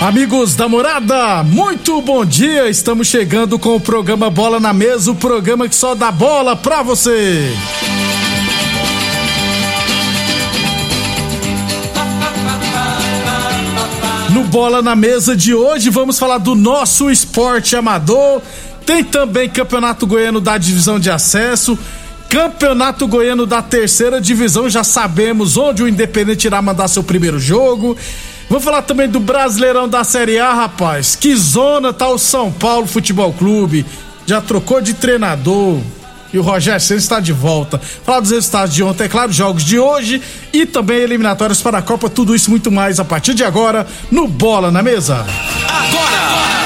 Amigos da morada, muito bom dia. Estamos chegando com o programa Bola na Mesa o programa que só dá bola pra você. No Bola na Mesa de hoje, vamos falar do nosso esporte amador. Tem também Campeonato Goiano da Divisão de Acesso. Campeonato Goiano da Terceira Divisão, já sabemos onde o Independente irá mandar seu primeiro jogo. Vamos falar também do Brasileirão da Série A, rapaz. Que zona tá o São Paulo Futebol Clube? Já trocou de treinador. E o Rogério Senna está de volta. Falar dos resultados de ontem, é claro, jogos de hoje e também eliminatórias para a Copa. Tudo isso muito mais a partir de agora no Bola na Mesa. Agora!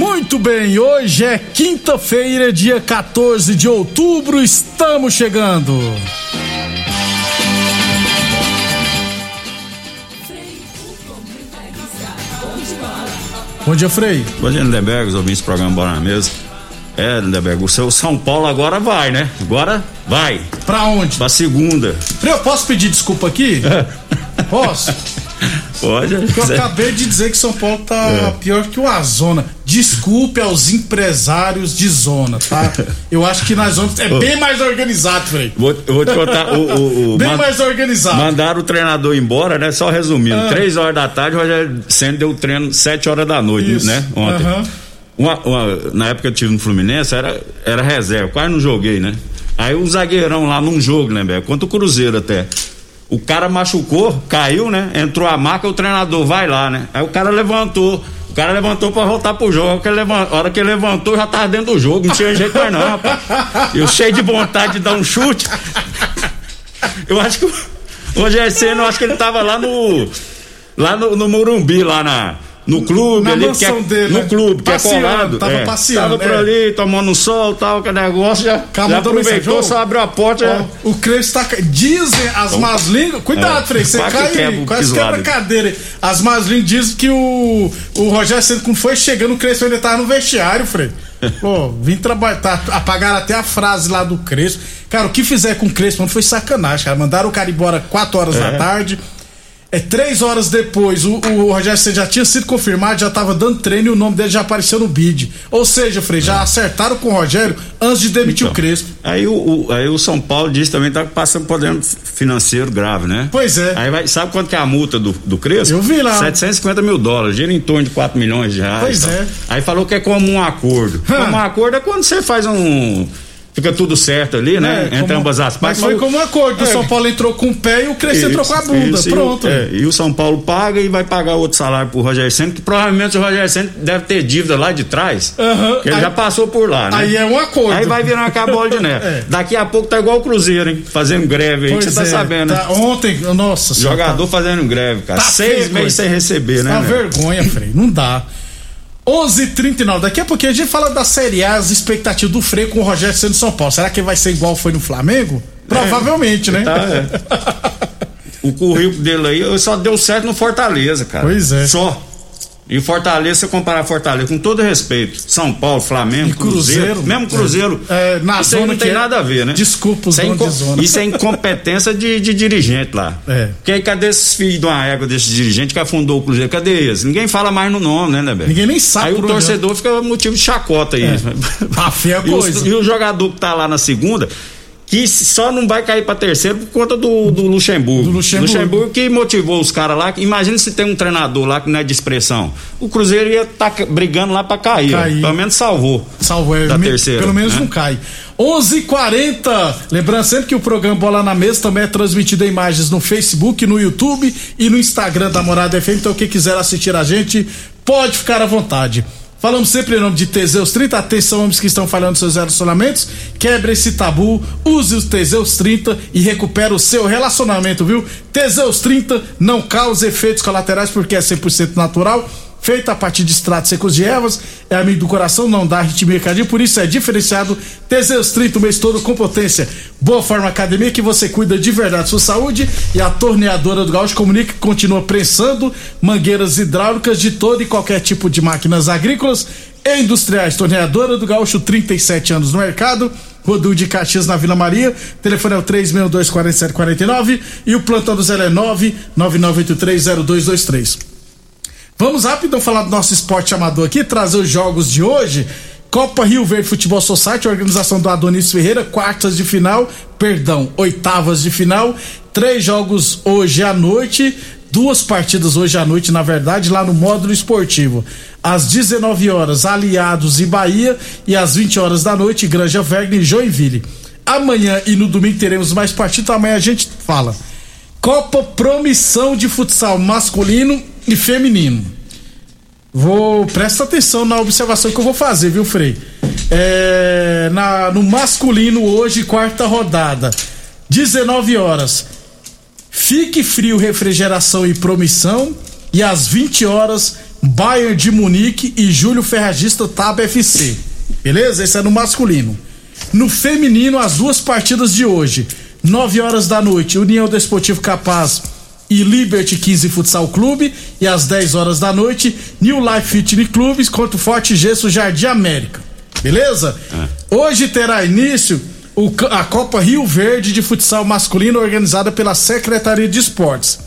Muito bem, hoje é quinta-feira, dia 14 de outubro, estamos chegando. Bom dia, Frei. Bom dia, Lindenberg, os ouvintes do programa Bola na Mesa. É, Lindenberg, o seu São Paulo agora vai, né? Agora vai. Pra onde? Pra segunda. Frei, eu posso pedir desculpa aqui? Posso? Pode. Porque eu acabei de dizer que São Paulo tá É. pior que o Azona. Desculpe aos empresários de zona, tá? Eu acho que nas zonas é bem mais organizado, Frei. Vou, eu vou te contar. O, o, o- Bem mais organizado. Mandaram o treinador embora, né? Só resumindo. Ah. Três horas da tarde, o Rogério Senna deu o treino sete horas da noite, Isso. né? Ontem. Aham. Uma- uma- na época que eu tive no Fluminense, era, era reserva, quase não joguei, né? Aí o zagueirão lá num jogo, né? Contra o Cruzeiro até. O cara machucou, caiu, né? Entrou a marca, o treinador vai lá, né? Aí o cara levantou. O cara levantou pra voltar pro jogo. A hora que ele levantou, já tava dentro do jogo. Não tinha jeito mais, não, rapaz. Eu cheio de vontade de dar um chute. Eu acho que o Rogério Senna, eu acho que ele tava lá no. Lá no, no Morumbi, lá na. No clube Na ali, mansão que é, dele, no né? clube, que é colado. tava é. passeando, Tava por é. ali, tomando um sol tal, que negócio, já, Calma, já aproveitou, mensagem, só abriu a porta. já- o Crespo tá. ca- Dizem as más línguas. Cuidado, É, Frei, você cai quebra quase quebra a cadeira. As más línguas dizem que o, o Rogério Senna, quando foi chegando, o Crespo ainda tava no vestiário, Frei. Pô, vim trabalhar. Tá, apagaram até a frase lá do Crespo. Cara, o que fizer com o Crespo mano, foi sacanagem, cara. Mandaram o cara embora 4 horas da tarde. É três horas depois, o, o Rogério Senna já tinha sido confirmado, já tava dando treino e o nome dele já apareceu no bid. Ou seja, Frei, já acertaram com o Rogério antes de demitir Então, o Crespo. Aí o, o- aí o São Paulo disse também que tá passando problema financeiro grave, né? Pois é. Aí vai, sabe quanto que é a multa do, do Crespo? Eu vi lá. 750 mil dólares, gira em torno de 4 milhões de reais. Pois tal. é. Aí falou que é como um acordo. Hã. Como um acordo é quando você faz um. Fica tudo certo ali, né? É, Entre como- ambas as Mas partes. foi o- como um acordo. O É. São Paulo entrou com o pé e o Crespo entrou com a bunda. Isso, e o- Pronto. é, e o São Paulo paga e vai pagar outro salário pro Rogério Senna, que provavelmente o Rogério Senna deve ter dívida lá de trás. Aham. que ele Aí- já passou por lá, né? Aí é um acordo. Aí vai virar uma bola de neve. É. Daqui a pouco tá igual o Cruzeiro, hein? Fazendo greve aí, que você tá é, sabendo, né? tá- Ontem, nossa senhora, Jogador fazendo greve, cara. Tá Seis meses sem receber, né? Tá uma né? vergonha, Frei. Não dá. 11h39. Daqui a pouquinho a gente fala da Série A, as expectativas do Frei com o Rogério sendo São Paulo. Será que vai ser igual foi no Flamengo? Provavelmente, né? Tá, é. o currículo dele aí só deu certo no Fortaleza, cara. Pois é. Só. E Fortaleza, você comparar Fortaleza, com todo respeito, São Paulo, Flamengo, E Cruzeiro, Cruzeiro, mesmo Cruzeiro, é, é, na isso aí zona não tem é- nada a ver, né? Desculpa os isso é, donos de zona. isso é incompetência de, de dirigente lá. É. Porque aí cadê esses filhos de uma égua desses dirigentes que afundou o Cruzeiro? Cadê eles? Ninguém fala mais no nome, né, né, Beto? Ninguém nem sabe Aí o torcedor fica motivo de chacota aí. É. A E os- coisa. E o jogador que tá lá na segunda, que só não vai cair pra terceiro por conta do, do Luxemburgo. Do Luxemburgo. que motivou os caras lá. Imagina se tem um treinador lá que não é de expressão. O Cruzeiro ia estar brigando lá pra cair. Cair. Pelo menos salvou. Salvo é, Da me- terceira, Pelo menos né? não cai. 11:40. Lembrando sempre que o programa Bola na Mesa também é transmitido em imagens no Facebook, no YouTube e no Instagram da Morada FM. Então quem quiser assistir a gente pode ficar à vontade. Falamos sempre em nome de Teseus 30. Atenção, homens que estão falhando seus relacionamentos. Quebre esse tabu, use os Teseus 30 e recupera o seu relacionamento, viu? Teseus 30 não causa efeitos colaterais porque é 100% natural feita a partir de extratos secos de ervas, é amigo do coração, não dá arritmia cardíaca, por isso é diferenciado. Teseus 30 o mês todo com potência. Boa Forma Academia que você cuida de verdade da sua saúde e a torneadora do Gaúcho comunica que continua prensando mangueiras hidráulicas de todo e qualquer tipo de máquinas agrícolas e industriais. Torneadora do Gaúcho, 37 anos no mercado. Rodul de Caxias na Vila Maria. Telefone é o 3624749 e o plantão do Zé é 999830223. Vamos rápido falar do nosso esporte amador aqui, trazer os jogos de hoje. Copa Rio Verde Futebol Society, organização do Adonis Ferreira, quartas de final, perdão, oitavas de final. Três jogos hoje à noite, duas partidas hoje à noite, na verdade, lá no módulo esportivo. Às 19 horas, Aliados e Bahia, e às 20 horas da noite, Granja Wagner e Joinville. Amanhã e no domingo teremos mais partidas, amanhã a gente fala. Copa Promissão de Futsal masculino e feminino. Vou presta atenção na observação que eu vou fazer, viu, Frei? É, na, no masculino hoje, quarta rodada, 19 horas. Fique frio, refrigeração e promissão. E às 20 horas, Bayern de Munique e Júlio Ferragista Tab FC. Beleza? Esse é no masculino. No feminino, as duas partidas de hoje. 9 horas da noite, União Desportivo Capaz e Liberty 15 Futsal Clube. E às 10 horas da noite, New Life Fitness Clubes contra o Forte Gesso Jardim América. Beleza? Hoje terá início o a Copa Rio Verde de Futsal Masculino organizada pela Secretaria de Esportes.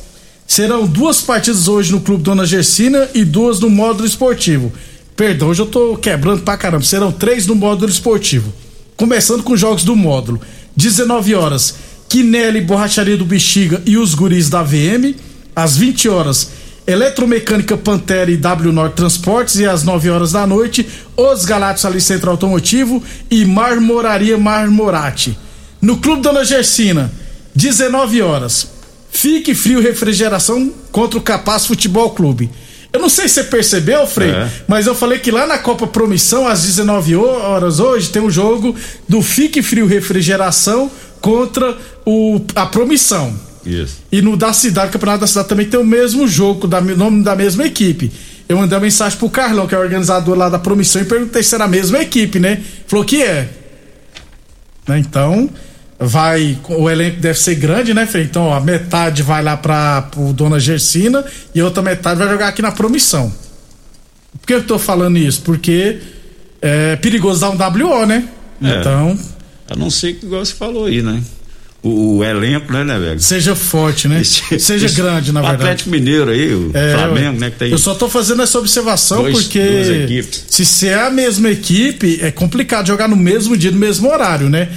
Serão duas partidas hoje no Clube Dona Gersina e duas no módulo esportivo. Perdão, hoje eu tô quebrando pra caramba. Serão três no módulo esportivo. Começando com os jogos do módulo. 19 horas, Quinelli, Borracharia do Bexiga e os guris da VM. Às 20 horas, Eletromecânica Pantera e W Norte Transportes. E às 9 horas da noite, Os Galácticos ali Centro Automotivo e Marmoraria Marmorate. No Clube Dona Gersina, 19 horas. Fique frio refrigeração contra o Capaz Futebol Clube. Eu não sei se você percebeu, Frei, É. mas eu falei que lá na Copa Promissão, às 19 horas hoje, tem um jogo do Fique Frio Refrigeração contra o, a Promissão. Isso. E no da cidade, Campeonato da Cidade também tem o mesmo jogo, da nome da mesma equipe. Eu mandei uma mensagem pro Carlão, que é o organizador lá da Promissão, e perguntei se era a mesma equipe, né? Falou que é. Né, Então, vai. O elenco deve ser grande, né, Frei? Então, ó, metade vai lá pra o Dona Gersina e outra metade vai jogar aqui na Promissão. Por que eu tô falando isso? Porque é perigoso dar um WO, né? É. Então, A não ser que igual você falou aí, né? O, o elenco, né, né, velho? seja forte, né? Esse- seja esse- grande, na o verdade. Atlético Mineiro aí, o É, Flamengo, né? Que tem Eu só tô fazendo essa observação Dois- porque se se é a mesma equipe, é complicado jogar no mesmo dia, no mesmo horário, né?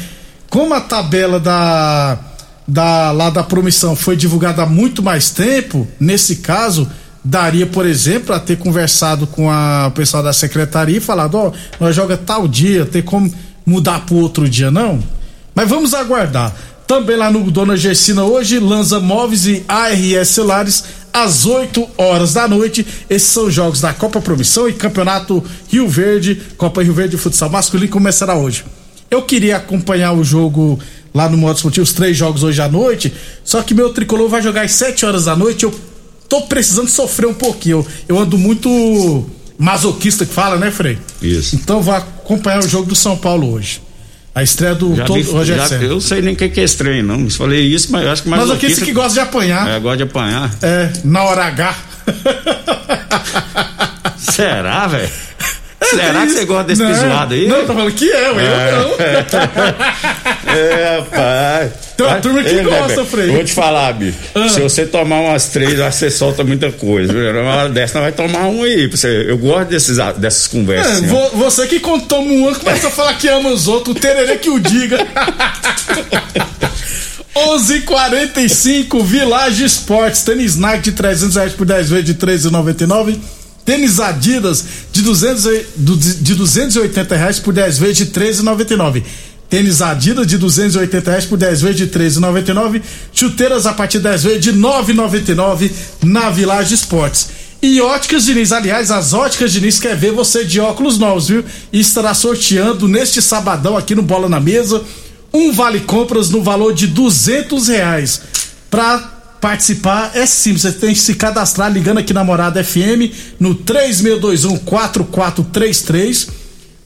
Como a tabela da, da lá da promissão foi divulgada há muito mais tempo, nesse caso, daria, por exemplo, a ter conversado com a, o pessoal da secretaria e falado, ó, nós joga tal dia, tem como mudar pro outro dia, não? Mas vamos aguardar. Também lá no Dona Gersina hoje, Lanza Móveis e ARS Celulares, às 8 horas da noite. Esses são os jogos da Copa Promissão e Campeonato Rio Verde, Copa Rio Verde de Futsal Masculino, começará hoje. Eu queria acompanhar o jogo lá no modo esportivo, os três jogos hoje à noite, só que meu tricolor vai jogar às 7 horas da noite. Eu tô precisando sofrer um pouquinho. Eu, eu ando muito masoquista que fala, né, Frei? Isso. Então vou acompanhar o jogo do São Paulo hoje. A estreia do Já todo, vi- Rogério já- Senna. eu sei nem o que que é estranho, não. Eu falei isso, mas eu acho que mais Mas aqui esse que gosta de apanhar. É, gosta de apanhar. É, na hora H. Será, velho? Será que você gosta desse não, pisoado aí? Não, tá falando que é, eu não. É, rapaz. Tem uma turma que Ei, gosta, Frei. Vou te falar, bicho. Ah. Se você tomar umas três, você solta muita coisa. Uma hora dessa, vai tomar um aí. Você, eu gosto desses, dessas conversas. É, assim, vo- você que quando toma um ano começa a falar que ama os outros, o tererê que o diga. 11:45 Village Esportes, tênis Nike de 300 reais por 10 vezes de 13,99. Tênis Adidas de, 200, e- do- de 280 reais por 10 vezes de 13,99. Tênis Adidas de 280 reais por 10 vezes de 13,99. Chuteiras a partir de 10 vezes de 9,99 na Village Esportes. E Óticas Diniz, aliás, as Óticas Diniz quer ver você de óculos novos, viu? E estará sorteando neste sabadão aqui no Bola na Mesa um vale compras no valor de 200 reais. Pra participar é simples, você tem que se cadastrar ligando aqui na Morada FM no 36214433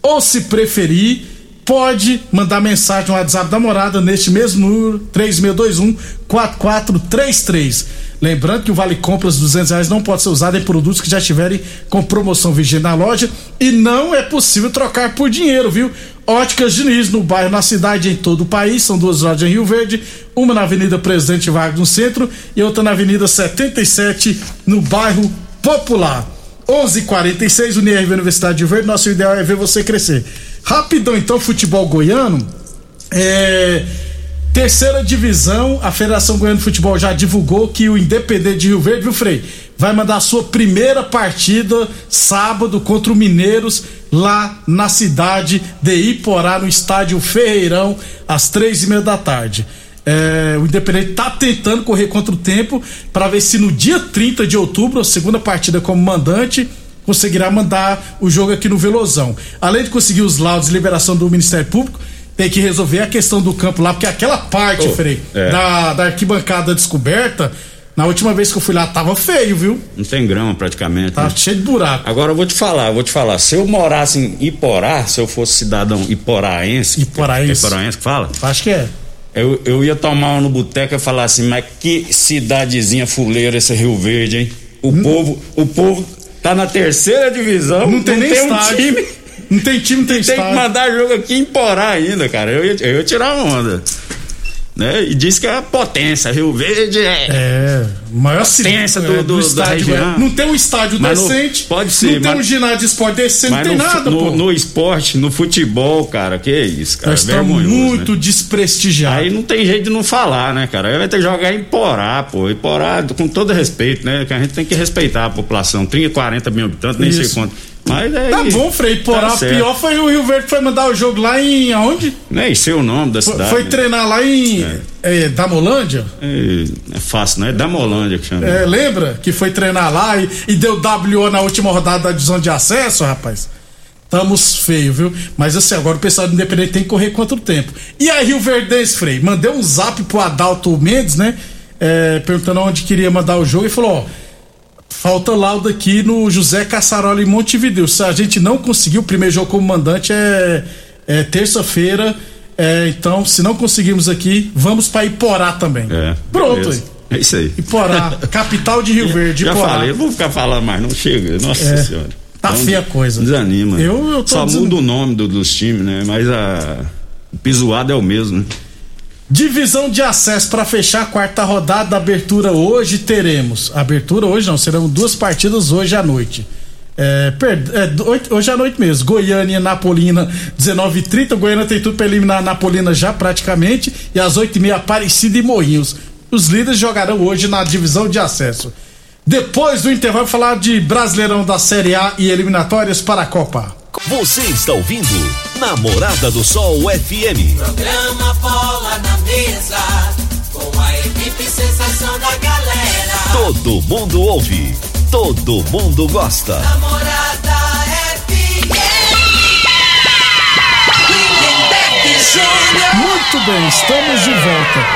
ou se preferir pode mandar mensagem no WhatsApp da Morada neste mesmo número 3621 4433. Lembrando que o Vale Compras de 200 reais não pode ser usado em produtos que já estiverem com promoção vigente na loja e não é possível trocar por dinheiro, viu? Óticas Diniz, no bairro, na cidade em todo o país. São duas lojas em Rio Verde, uma na Avenida Presidente Vargas no centro e outra na Avenida 77 no bairro Popular. 11:46 Unirv Universidade de Verde. Nosso ideal é ver você crescer. Rapidão, então, futebol goiano. É, terceira divisão, a Federação Goiana de Futebol já divulgou que o Independente de Rio Verde, viu, Frei? Vai mandar a sua primeira partida sábado contra o Mineiros lá na cidade de Iporá, no estádio Ferreirão, às três e meia da tarde. É, o Independente tá tentando correr contra o tempo para ver se no dia 30 de outubro, a segunda partida como mandante, conseguirá mandar o jogo aqui no Velozão. Além de conseguir os laudos de liberação do Ministério Público, tem que resolver a questão do campo lá, porque aquela parte, Oh, Frei, é. da, da arquibancada descoberta, na última vez que eu fui lá, tava feio, viu? Não tem grama praticamente. Tava né? cheio de buraco. Agora eu vou te falar, vou te falar. Se eu morasse em Iporá, se eu fosse cidadão iporaense, Iporaense. iporaense fala, Acho que é. eu, eu ia tomar uma no boteco e falar assim, mas que cidadezinha fuleira esse Rio Verde, hein? O povo, o povo tá na terceira divisão, Não tem nem um estádio. time, Não tem time, não tem, tem que estádio. mandar jogo aqui em Porá ainda, cara. Eu ia, eu ia tirar onda. Né? E diz que é a potência, Rio Verde é. É, maior Potência cidade, do- do- da estádio. é. Não tem um estádio Mas no- decente. pode ser, Não tem mas- um ginásio de esporte decente, não tem no, nada, no, pô. no esporte, no futebol, cara, que isso, cara. Nós estamos vergonhoso, muito né? desprestigiados. Aí não tem jeito de não falar, né, cara? Aí vai ter que jogar em Porá, pô. E Porá, com todo respeito, né? Que a gente tem que respeitar a população. 30, 40 mil habitantes, nem sei Isso. quanto. Mas é. Tá bom, Frei. Porá, Tá pior foi o Rio Verde que foi mandar o jogo lá em. aonde? Nem sei o nome da cidade. foi né? treinar lá em. É. Damolândia? É, é fácil, não é Damolândia que chama. É, lembra? Que foi treinar lá e, e deu WO na última rodada da divisão de acesso, rapaz. Tamos feio, viu? Mas assim, agora o pessoal do Independente tem que correr contra o tempo. E aí, Rio Verdense, Frei? Mandei um zap pro Adalto Mendes, né? É, perguntando onde queria mandar o jogo e falou: ó. Falta laudo aqui no José Caçarola em Montevideo. Se a gente não conseguiu, o primeiro jogo como mandante é, é terça-feira. É, então, se não conseguirmos aqui, vamos para Iporá também. É. Pronto. É isso aí. Iporá, capital de Rio Verde. Já Iporá. falei, eu vou ficar falando mais, não chega. Nossa É. senhora. Tá Então, feia a coisa. Desanima. Eu- eu Só desanimado. muda o nome do- dos times, né? Mas a. O pisoado é o mesmo, né? Divisão de acesso para fechar a quarta rodada, abertura hoje teremos. Abertura hoje não, serão duas partidas hoje à noite. É, per- é, hoje à noite mesmo. Goiânia e Napolina, 19h30. Goiânia tem tudo para eliminar a Napolina já praticamente. E às 8h30, Aparecida e Morrinhos. Os líderes jogarão hoje na divisão de acesso. Depois do intervalo, falar de Brasileirão da Série A e eliminatórias para a Copa. Você está ouvindo Namorada do Sol FM. Programa Bola na Mesa, com a equipe sensação da galera. Todo mundo ouve, todo mundo gosta. Namorada FM. Muito bem, estamos de volta.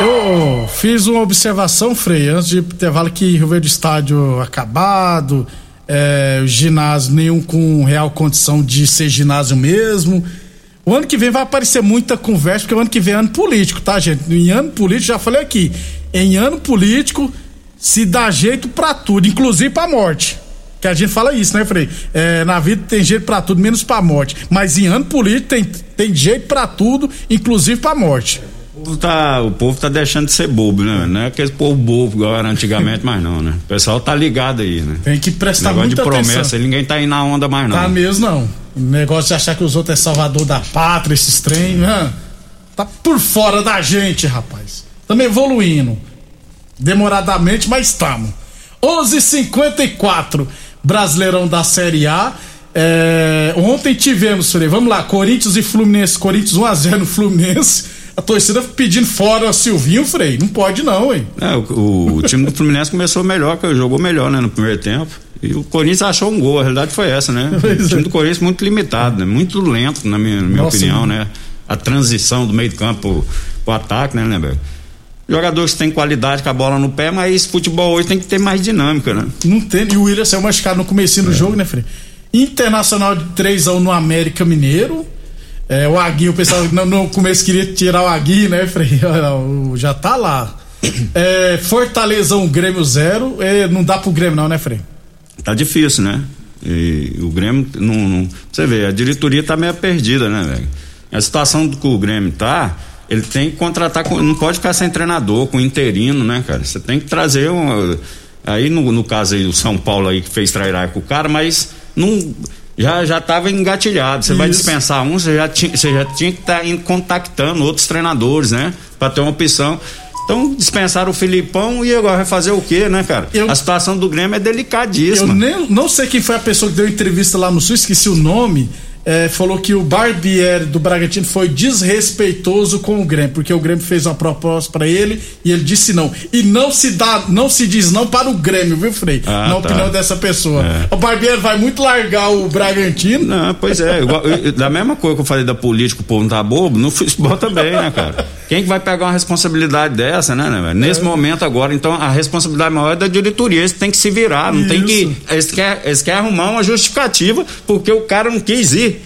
Eu fiz uma observação, Frei, antes de intervalo que Rio Verde Estádio acabado, é, ginásio nenhum com real condição de ser ginásio mesmo. O ano que vem vai aparecer muita conversa, porque o ano que vem é ano político, tá, gente? Em ano político, já falei aqui, em ano político se dá jeito pra tudo, inclusive pra morte. Que a gente fala isso, né, Frei? É, na vida tem jeito pra tudo, menos pra morte. Mas em ano político tem, tem jeito pra tudo, inclusive pra morte. Povo, tá, o povo tá deixando de ser bobo, né? Não é aquele povo bobo igual era antigamente, mas não, né? O pessoal tá ligado aí, né? Tem que prestar Negócio de muita promessa, atenção. ninguém tá indo na onda mais não. Tá mesmo, não. O negócio de achar que os outros é salvador da pátria, esses trem, né? Tá por fora da gente, rapaz. Estamos evoluindo. Demoradamente, mas estamos. 11:54 Brasileirão da Série A. É, ontem tivemos, Frei, vamos lá, Corinthians e Fluminense. Corinthians 1x0 no Fluminense. A torcida pedindo fora o Silvinho, Frei. Não pode, não, hein? É, o, o time do Fluminense começou melhor, jogou melhor, né, no primeiro tempo. E o Corinthians achou um gol, a realidade foi essa, né? Pois o time é. do Corinthians muito limitado, né? Muito lento, na minha, na minha Nossa, opinião, mano. né? A transição do meio do campo pro, ataque, né, Lember? Jogadores que têm qualidade com a bola no pé, mas futebol hoje tem que ter mais dinâmica, né? Não tem. E o William saiu machucado no comecinho do jogo, né, Frei? Internacional de 3x1 no América Mineiro. É, o Aguinho, o pessoal no, no começo queria tirar o Aguinho, né, o- Já tá lá. É, Fortaleza 1, Grêmio 0. É, não dá pro Grêmio, não, né, Frei? Tá difícil, né? E o Grêmio não, não- Você vê, a diretoria tá meio perdida, né, velho? A situação do que o Grêmio tá, ele tem que contratar, com- não pode ficar sem treinador, com interino, né, cara? Você tem que trazer um. Aí no, no caso aí, o São Paulo aí que fez trairá com o cara, mas não. Já, já tava engatilhado. Você vai dispensar um, você já tinha, você já tinha que estar indo contactando outros treinadores, né? Pra ter uma opção. Então dispensaram o Filipão e agora vai fazer o quê, né, cara? Eu- A situação do Grêmio é Eu delicadíssima. nem, não sei quem foi a pessoa que deu entrevista lá no Sul, esqueci o nome. É, falou que o Barbieri do Bragantino foi desrespeitoso com o Grêmio, porque o Grêmio fez uma proposta pra ele e ele disse não. E não se dá, não se diz não para o Grêmio, viu, Frei? Ah, Na tá. opinião dessa pessoa. É. O Barbieri vai muito largar o Bragantino. Não, pois é, igual- eu- da mesma coisa que eu falei da política, o povo não tá bobo, no futebol também, né, cara? Quem que vai pegar uma responsabilidade dessa, né, né? Nesse momento agora, então, a responsabilidade maior é da diretoria, eles têm que se virar, não tem que. Isso. Eles querem, eles querem arrumar uma justificativa, porque o cara não quis ir.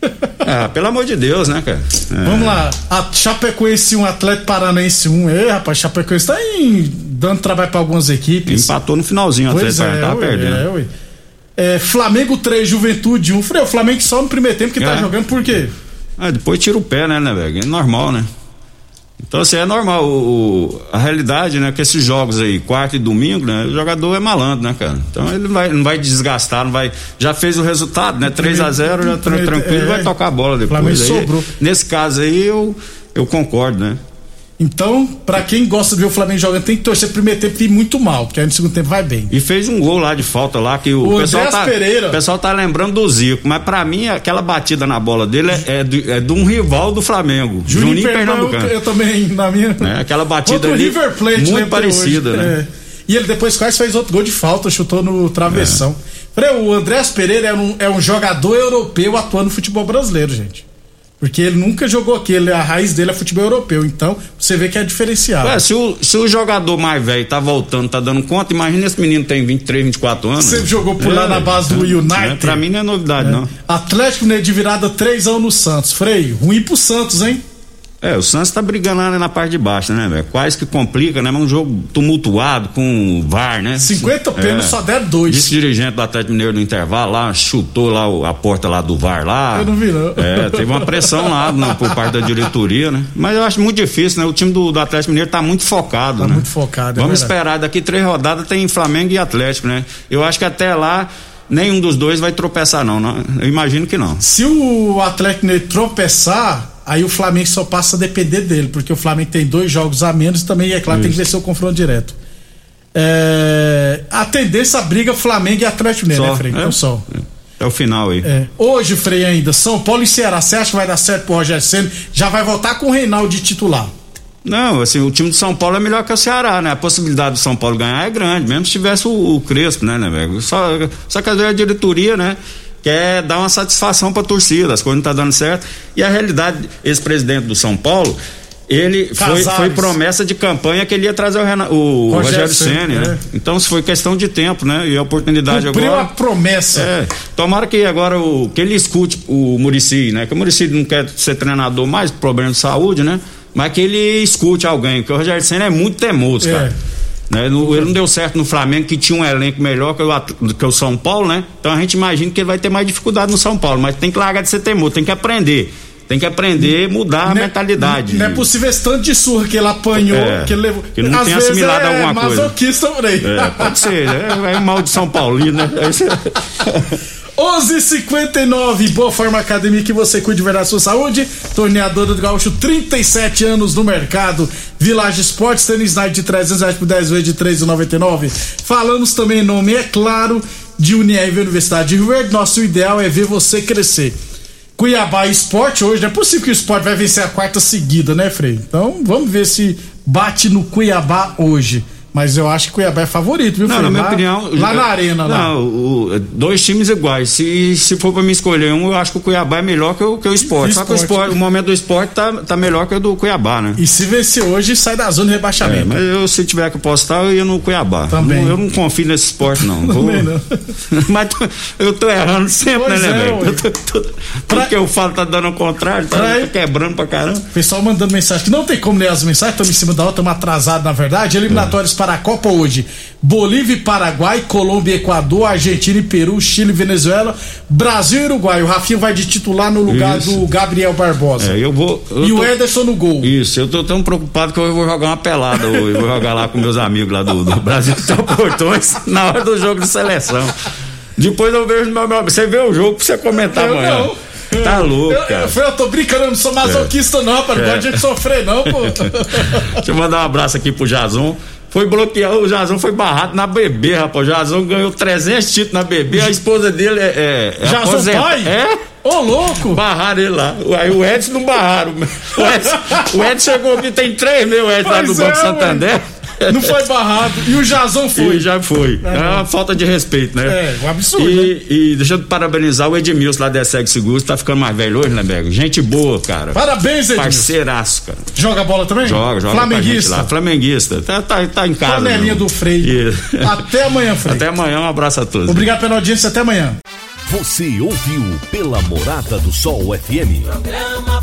Ah, pelo amor de Deus, né, cara? É. Vamos lá, a Chapecoense 1, Atlético Paranaense 1. Ei, rapaz, Chapecoense tá em, dando trabalho pra algumas equipes. Empatou no finalzinho, Pois é, tava ué, perdendo. é, ué. É, Flamengo 3, Juventude 1. Frei, o Flamengo só no primeiro tempo que tá É. jogando por quê? Ah, depois tira o pé, né, né, velho? É normal, né? Então, assim, é normal. O, a realidade, né, que esses jogos aí, quarta e domingo, né, o jogador é malandro, né, cara? Então ele vai, não vai desgastar, não vai. Já fez o resultado, né? 3 a 0 já tranquilo, é. vai tocar a bola depois. Aí, sobrou. Nesse caso aí, eu, eu concordo, né? Então, pra quem gosta de ver o Flamengo jogando, tem que torcer pro primeiro tempo e ir muito mal, porque aí no segundo tempo vai bem. E fez um gol lá de falta lá que o, O pessoal Andréas tá, Pereira. o pessoal tá lembrando do Zico, mas pra mim aquela batida na bola dele é, é, de, é de um rival do Flamengo, Juninho, Pernambucano. Eu, eu também, na minha. né? Aquela batida Contra ali River Plate, muito parecida, hoje. né? É. E ele depois quase fez outro gol de falta, chutou no travessão. É. O Andrés Pereira é um, é um jogador europeu atuando no futebol brasileiro, gente. Porque ele nunca jogou aqui, ele, a raiz dele é futebol europeu. Então, você vê que é diferenciado. Ué, se o, se o jogador mais velho tá voltando, tá dando conta, imagina esse menino tem 23, 24 anos. Sempre né? jogou por lá É, na base do é, United. é, pra mim não é novidade, não. Atlético né, de virada 3 anos no Santos. Frei, ruim pro Santos, hein? É, o Santos tá brigando lá na parte de baixo, né, velho? Quase que complica, né? Mas um jogo tumultuado com o VAR, né? 50 pênaltis, só deram dois. Vice-dirigente do Atlético Mineiro no intervalo lá, chutou lá a porta lá do VAR lá. Eu não vi, não. É, teve uma pressão lá não, por parte da diretoria, né? Mas eu acho muito difícil, né? O time do, do Atlético Mineiro tá muito focado, Tá né? muito focado, é Vamos verdade. esperar, daqui três rodadas tem Flamengo e Atlético, né? Eu acho que até lá nenhum dos dois vai tropeçar, não. não eu imagino que não. Se o Atlético Mineiro tropeçar, aí o Flamengo só passa a depender dele, porque o Flamengo tem dois jogos a menos e também, é claro, tem que vencer o confronto direto. É, a tendência a briga Flamengo e Atlético Mineiro, né, Frei? é, Então só. é o final aí. É. Hoje, Frei, ainda, São Paulo e Ceará, você acha que vai dar certo pro Rogério Senna? Já vai voltar com o Reinaldo de titular. Não, assim, o time do São Paulo é melhor que o Ceará, né? A possibilidade do São Paulo ganhar é grande, mesmo se tivesse o, o Crespo, né, né, velho? Só, só que vezes a diretoria, né, quer dar uma satisfação pra torcida, as coisas não tá dando certo. E a realidade, esse presidente do São Paulo, ele foi, foi promessa de campanha que ele ia trazer o, Renan, o Rogério Ceni, né? é. Então, se foi questão de tempo, né? E a oportunidade Cumpriu agora. a promessa. É, tomara que agora o, que ele escute o Murici, né? Que o Murici não quer ser treinador mais, problema de saúde, né? Mas que ele escute alguém, porque o Rogério Senna é muito teimoso, É. cara. Né? Ele não deu certo no Flamengo, que tinha um elenco melhor que o, que o São Paulo, né? Então a gente imagina que ele vai ter mais dificuldade no São Paulo, mas tem que largar de ser teimoso, tem que aprender. Tem que aprender, mudar a é- mentalidade. Não é possível esse tanto de surra que ele apanhou, É, que ele levou. que não Às tem assimilado é alguma coisa. masoquista por aí. É, pode ser, é, é mal de São Paulino, né? Aí você- 11:59 Boa Forma Academia que você cuide de verdade da sua saúde. Torneadora do Gaúcho, 37 anos no mercado. Village Sports, tênis Night de 300 reais por 10 vezes de 3,99. Falamos também nome, é claro, de Unirv Universidade de Rio Verde. Nosso ideal é ver você crescer. Cuiabá Esporte hoje, não é possível que o Esporte vai vencer a quarta seguida, né, Frei? Então vamos ver se bate no Cuiabá hoje. Mas eu acho que Cuiabá é favorito, viu, Não, na minha lá, opinião. Lá na arena, lá. Não, o- dois times iguais. Se, se for pra me escolher um, eu acho que o Cuiabá é melhor que o, que o esporte. Só que o, Sport. esporte, o momento do esporte tá, tá melhor que o do Cuiabá, né? E se vencer hoje, sai da zona de É, rebaixamento. mas eu, se tiver que apostar, eu ia no Cuiabá. Também. Não- eu não confio nesse esporte, não. Também não. mas tô- eu tô errando sempre, Pois né, é, né, velho? ué. Eu tô- tô- Tudo que eu falo tá dando ao contrário, tá, Pra- tá quebrando pra caramba. Pessoal mandando mensagem que não tem como ler as mensagens, estamos em cima da hora, estamos atrasados na verdade. Eliminatórios para a Copa hoje: Bolívia e Paraguai, Colômbia e Equador, Argentina e Peru, Chile e Venezuela, Brasil e Uruguai. O Rafinha vai de titular no lugar Isso. do Gabriel Barbosa. É, eu vou. eu e tô- o Ederson no gol. Isso, eu tô tão preocupado que eu vou jogar uma pelada hoje. Eu vou jogar lá com meus amigos lá do, do Brasil São Portões na hora do jogo de seleção. Depois eu vejo meu, meu- Você vê o jogo pra você comentar Eu amanhã. não. Tá louco, Eu, eu, eu tô brincando, eu não sou masoquista, não, rapaz. Não É. gosto de gente sofrer, não, pô. Deixa eu mandar um abraço aqui pro Jason. Foi bloqueado, o Jason foi barrado na BB, rapaz. O Jason ganhou 300 títulos na BB, a esposa dele é. é, é sou aposenta- pai? É? Ô, louco! Barraram ele lá. Aí o Edson não barraram. O Edson, o Edson chegou aqui, tem três mil Edson lá do Pois Banco é, Santander. Não foi barrado. E o Jazão foi. E já foi. É uma falta de respeito, né? É, um absurdo, né? E, e deixa eu parabenizar o Edmilson lá da SEG Seguros, tá ficando mais velho hoje, né, Bego? Gente boa, cara. Parabéns, Edmilson. Parceiraço, cara. Joga bola também? Joga, joga Flamenguista. lá. Flamenguista. Tá, tá, tá em casa. Panelinha do Frei. Isso. Até amanhã, Frei. Até amanhã, um abraço a todos. Obrigado pela audiência, até amanhã. Você ouviu pela Morada do Sol FM. Programa